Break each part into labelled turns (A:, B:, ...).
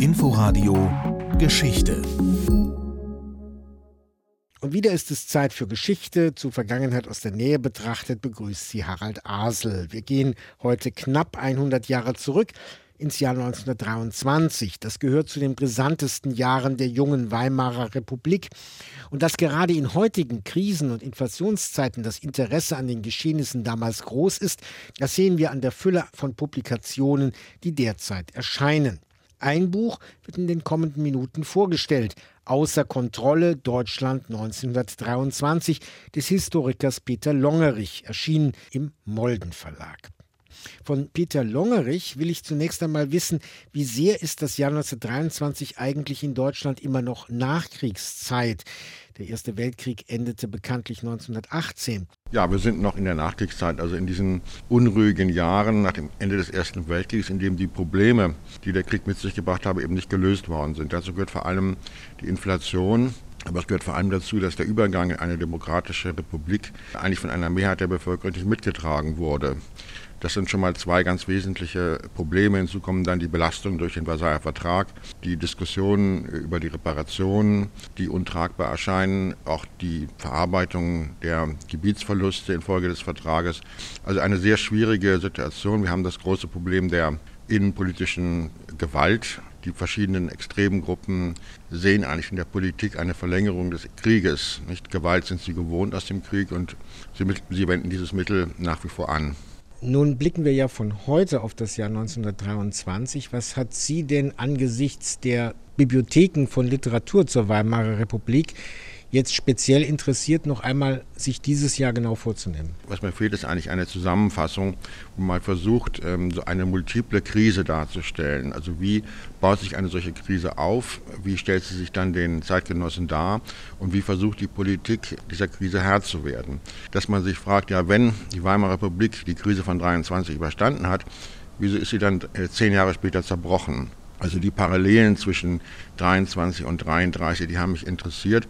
A: Inforadio Geschichte.
B: Und wieder ist es Zeit für Geschichte. Zu Vergangenheit aus der Nähe betrachtet begrüßt sie Harald Asel. Wir gehen heute knapp 100 Jahre zurück ins Jahr 1923. Das gehört zu den brisantesten Jahren der jungen Weimarer Republik. Und dass gerade in heutigen Krisen- und Inflationszeiten das Interesse an den Geschehnissen damals groß ist, das sehen wir an der Fülle von Publikationen, die derzeit erscheinen. Ein Buch wird in den kommenden Minuten vorgestellt. Außer Kontrolle Deutschland 1923 des Historikers Peter Longerich, erschienen im Molden Verlag. Von Peter Longerich will ich zunächst einmal wissen, wie sehr ist das Jahr 1923 eigentlich in Deutschland immer noch Nachkriegszeit? Der Erste Weltkrieg endete bekanntlich 1918.
C: Ja, wir sind noch in der Nachkriegszeit, also in diesen unruhigen Jahren nach dem Ende des Ersten Weltkriegs, in dem die Probleme, die der Krieg mit sich gebracht habe, eben nicht gelöst worden sind. Dazu gehört vor allem die Inflation, aber es gehört vor allem dazu, dass der Übergang in eine demokratische Republik eigentlich von einer Mehrheit der Bevölkerung nicht mitgetragen wurde. Das sind schon mal zwei ganz wesentliche Probleme. Hinzu kommen dann die Belastungen durch den Versailler Vertrag, die Diskussionen über die Reparationen, die untragbar erscheinen, auch die Verarbeitung der Gebietsverluste infolge des Vertrages. Also eine sehr schwierige Situation. Wir haben das große Problem der innenpolitischen Gewalt. Die verschiedenen extremen Gruppen sehen eigentlich in der Politik eine Verlängerung des Krieges. Nicht Gewalt sind sie gewohnt aus dem Krieg und sie, sie wenden dieses Mittel nach wie vor an.
B: Nun blicken wir ja von heute auf das Jahr 1923. Was hat Sie denn angesichts der Bibliotheken von Literatur zur Weimarer Republik jetzt speziell interessiert, noch einmal sich dieses Jahr genau vorzunehmen?
C: Was mir fehlt, ist eigentlich eine Zusammenfassung, wo man versucht, ähm, so eine multiple Krise darzustellen. Also wie baut sich eine solche Krise auf, wie stellt sie sich dann den Zeitgenossen dar und wie versucht die Politik dieser Krise Herr zu werden. Dass man sich fragt, ja, wenn die Weimarer Republik die Krise von 23 überstanden hat, wieso ist sie dann äh, zehn Jahre später zerbrochen? Also die Parallelen zwischen 23 und 33, die haben mich interessiert.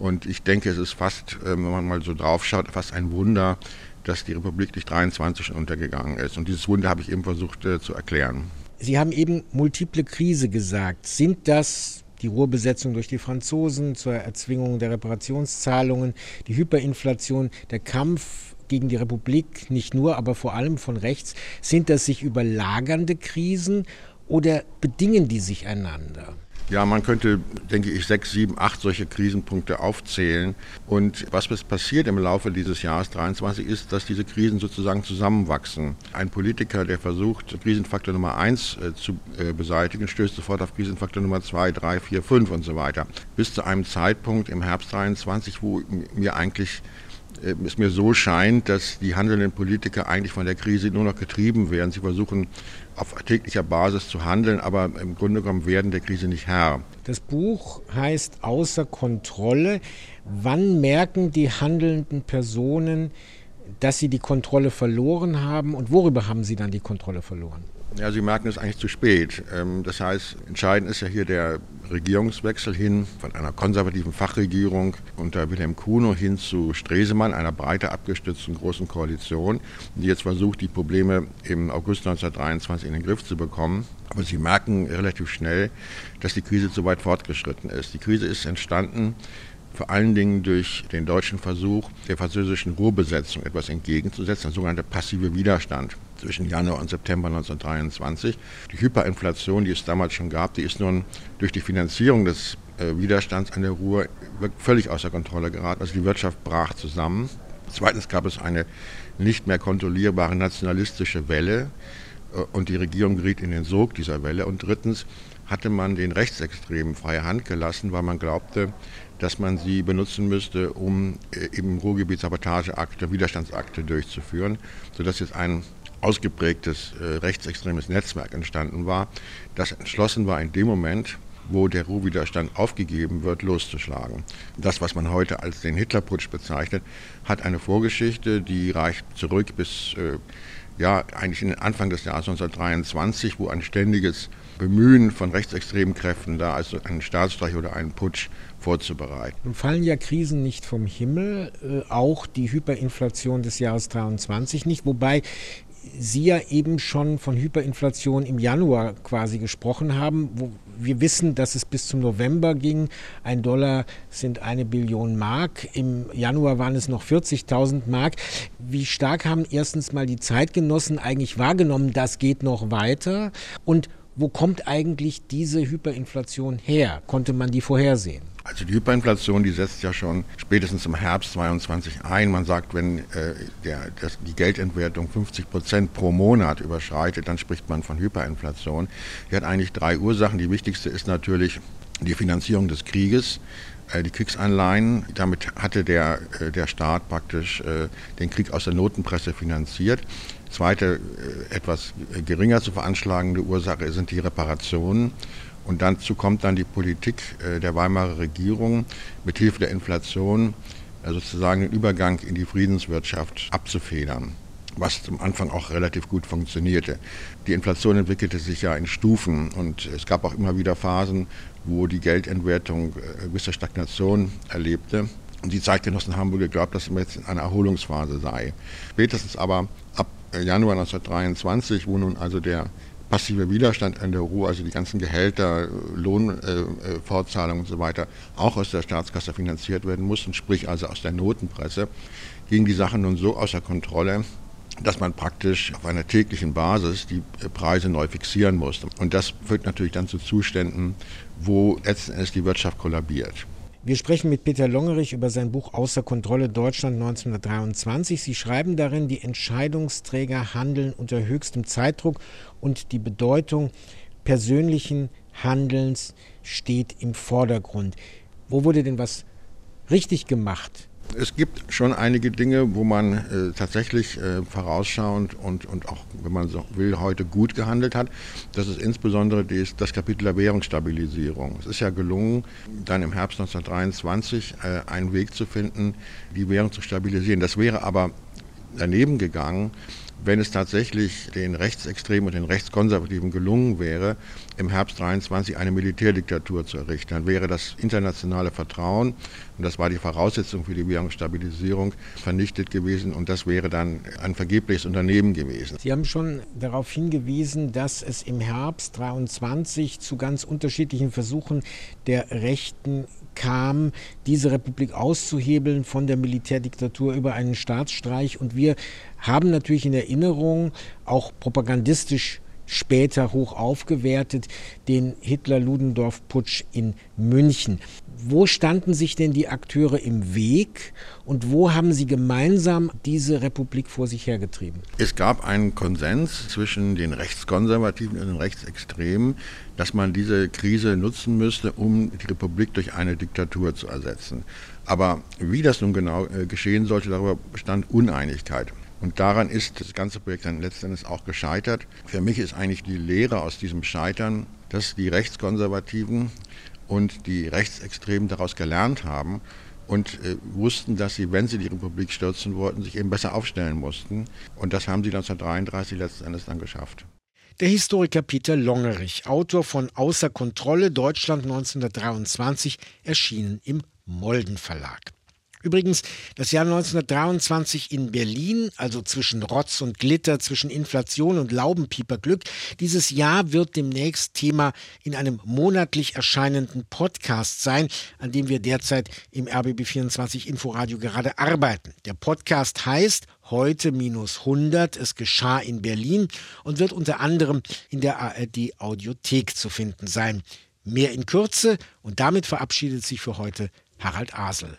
C: Und ich denke, es ist fast, äh, wenn man mal so drauf schaut, fast ein Wunder, dass die Republik nicht 23 schon untergegangen ist. Und dieses Wunder habe ich eben versucht äh, zu erklären.
B: Sie haben eben multiple Krise gesagt. Sind das die Ruhrbesetzung durch die Franzosen zur Erzwingung der Reparationszahlungen, die Hyperinflation, der Kampf gegen die Republik, nicht nur, aber vor allem von rechts, sind das sich überlagernde Krisen oder bedingen die sich einander?
C: Ja, man könnte, denke ich, sechs, sieben, acht solche Krisenpunkte aufzählen. Und was passiert im Laufe dieses Jahres 23 ist, dass diese Krisen sozusagen zusammenwachsen. Ein Politiker, der versucht, Krisenfaktor Nummer eins äh, zu äh, beseitigen, stößt sofort auf Krisenfaktor Nummer zwei, drei, vier, fünf und so weiter. Bis zu einem Zeitpunkt im Herbst 23, wo mir eigentlich es mir so scheint, dass die handelnden Politiker eigentlich von der Krise nur noch getrieben werden. Sie versuchen auf täglicher Basis zu handeln, aber im Grunde genommen werden der Krise nicht Herr.
B: Das Buch heißt Außer Kontrolle. Wann merken die handelnden Personen, dass sie die Kontrolle verloren haben und worüber haben sie dann die Kontrolle verloren?
C: Ja, Sie merken es eigentlich zu spät. Ähm, das heißt, entscheidend ist ja hier der Regierungswechsel hin von einer konservativen Fachregierung unter Wilhelm Kuno hin zu Stresemann, einer breiter abgestützten großen Koalition, die jetzt versucht, die Probleme im August 1923 in den Griff zu bekommen. Aber Sie merken relativ schnell, dass die Krise zu weit fortgeschritten ist. Die Krise ist entstanden vor allen Dingen durch den deutschen Versuch, der französischen Ruhrbesetzung etwas entgegenzusetzen, der sogenannte passive Widerstand zwischen Januar und September 1923. Die Hyperinflation, die es damals schon gab, die ist nun durch die Finanzierung des äh, Widerstands an der Ruhr völlig außer Kontrolle geraten. Also die Wirtschaft brach zusammen. Zweitens gab es eine nicht mehr kontrollierbare nationalistische Welle äh, und die Regierung geriet in den Sog dieser Welle. Und drittens hatte man den Rechtsextremen freie Hand gelassen, weil man glaubte, dass man sie benutzen müsste, um äh, im Ruhrgebiet Sabotageakte, Widerstandsakte durchzuführen, sodass jetzt ein ausgeprägtes äh, rechtsextremes Netzwerk entstanden war, das entschlossen war in dem Moment, wo der Ruhrwiderstand aufgegeben wird, loszuschlagen. Das, was man heute als den Hitlerputsch bezeichnet, hat eine Vorgeschichte, die reicht zurück bis äh, ja, eigentlich in den Anfang des Jahres 1923, wo ein ständiges Bemühen von rechtsextremen Kräften da also einen Staatsstreich oder einen Putsch vorzubereiten.
B: Nun fallen ja Krisen nicht vom Himmel, äh, auch die Hyperinflation des Jahres 23 nicht, wobei Sie ja eben schon von Hyperinflation im Januar quasi gesprochen haben. Wo, wir wissen, dass es bis zum November ging. Ein Dollar sind eine Billion Mark. Im Januar waren es noch 40.000 Mark. Wie stark haben erstens mal die Zeitgenossen eigentlich wahrgenommen, das geht noch weiter? Und wo kommt eigentlich diese Hyperinflation her? Konnte man die vorhersehen?
C: Also die Hyperinflation, die setzt ja schon spätestens im Herbst 22 ein. Man sagt, wenn äh, der, das, die Geldentwertung 50 Prozent pro Monat überschreitet, dann spricht man von Hyperinflation. Die hat eigentlich drei Ursachen. Die wichtigste ist natürlich die Finanzierung des Krieges äh, die Kriegsanleihen. Damit hatte der, äh, der Staat praktisch äh, den Krieg aus der Notenpresse finanziert. Zweite, etwas geringer zu veranschlagende Ursache sind die Reparationen. Und dazu kommt dann die Politik äh, der Weimarer Regierung mit Hilfe der Inflation äh, sozusagen den Übergang in die Friedenswirtschaft abzufedern, was zum Anfang auch relativ gut funktionierte. Die Inflation entwickelte sich ja in Stufen und es gab auch immer wieder Phasen, wo die Geldentwertung äh, gewisse Stagnation erlebte. Und die Zeitgenossen haben wohl geglaubt, dass man jetzt in einer Erholungsphase sei. Spätestens aber ab Januar 1923, wo nun also der passive Widerstand an der Ruhe, also die ganzen Gehälter, Lohnfortzahlungen äh, und so weiter, auch aus der Staatskasse finanziert werden mussten, sprich also aus der Notenpresse, ging die Sache nun so außer Kontrolle, dass man praktisch auf einer täglichen Basis die äh, Preise neu fixieren musste. Und das führt natürlich dann zu Zuständen, wo letzten Endes die Wirtschaft kollabiert.
B: Wir sprechen mit Peter Longerich über sein Buch Außer Kontrolle Deutschland 1923. Sie schreiben darin, die Entscheidungsträger handeln unter höchstem Zeitdruck und die Bedeutung persönlichen Handelns steht im Vordergrund. Wo wurde denn was richtig gemacht
C: es gibt schon einige Dinge, wo man äh, tatsächlich äh, vorausschauend und, und auch, wenn man so will, heute gut gehandelt hat. Das ist insbesondere dies, das Kapitel der Währungsstabilisierung. Es ist ja gelungen, dann im Herbst 1923 äh, einen Weg zu finden, die Währung zu stabilisieren. Das wäre aber daneben gegangen, wenn es tatsächlich den Rechtsextremen und den Rechtskonservativen gelungen wäre, im Herbst 23 eine Militärdiktatur zu errichten, dann wäre das internationale Vertrauen, und das war die Voraussetzung für die Währungsstabilisierung, vernichtet gewesen und das wäre dann ein vergebliches Unternehmen gewesen.
B: Sie haben schon darauf hingewiesen, dass es im Herbst 23 zu ganz unterschiedlichen Versuchen der Rechten kam, diese Republik auszuhebeln von der Militärdiktatur über einen Staatsstreich. Und wir haben natürlich in Erinnerung, auch propagandistisch später hoch aufgewertet, den Hitler-Ludendorff-Putsch in München. Wo standen sich denn die Akteure im Weg und wo haben sie gemeinsam diese Republik vor sich hergetrieben?
C: Es gab einen Konsens zwischen den Rechtskonservativen und den Rechtsextremen, dass man diese Krise nutzen müsste, um die Republik durch eine Diktatur zu ersetzen. Aber wie das nun genau äh, geschehen sollte, darüber bestand Uneinigkeit. Und daran ist das ganze Projekt dann letztendlich auch gescheitert. Für mich ist eigentlich die Lehre aus diesem Scheitern, dass die Rechtskonservativen und die Rechtsextremen daraus gelernt haben und äh, wussten, dass sie, wenn sie die Republik stürzen wollten, sich eben besser aufstellen mussten. Und das haben sie 1933 letzten Endes dann geschafft.
B: Der Historiker Peter Longerich, Autor von Außer Kontrolle Deutschland 1923, erschienen im Molden Verlag. Übrigens, das Jahr 1923 in Berlin, also zwischen Rotz und Glitter, zwischen Inflation und Laubenpieperglück, dieses Jahr wird demnächst Thema in einem monatlich erscheinenden Podcast sein, an dem wir derzeit im RBB24 Inforadio gerade arbeiten. Der Podcast heißt Heute minus 100. Es geschah in Berlin und wird unter anderem in der ARD Audiothek zu finden sein. Mehr in Kürze und damit verabschiedet sich für heute Harald Asel.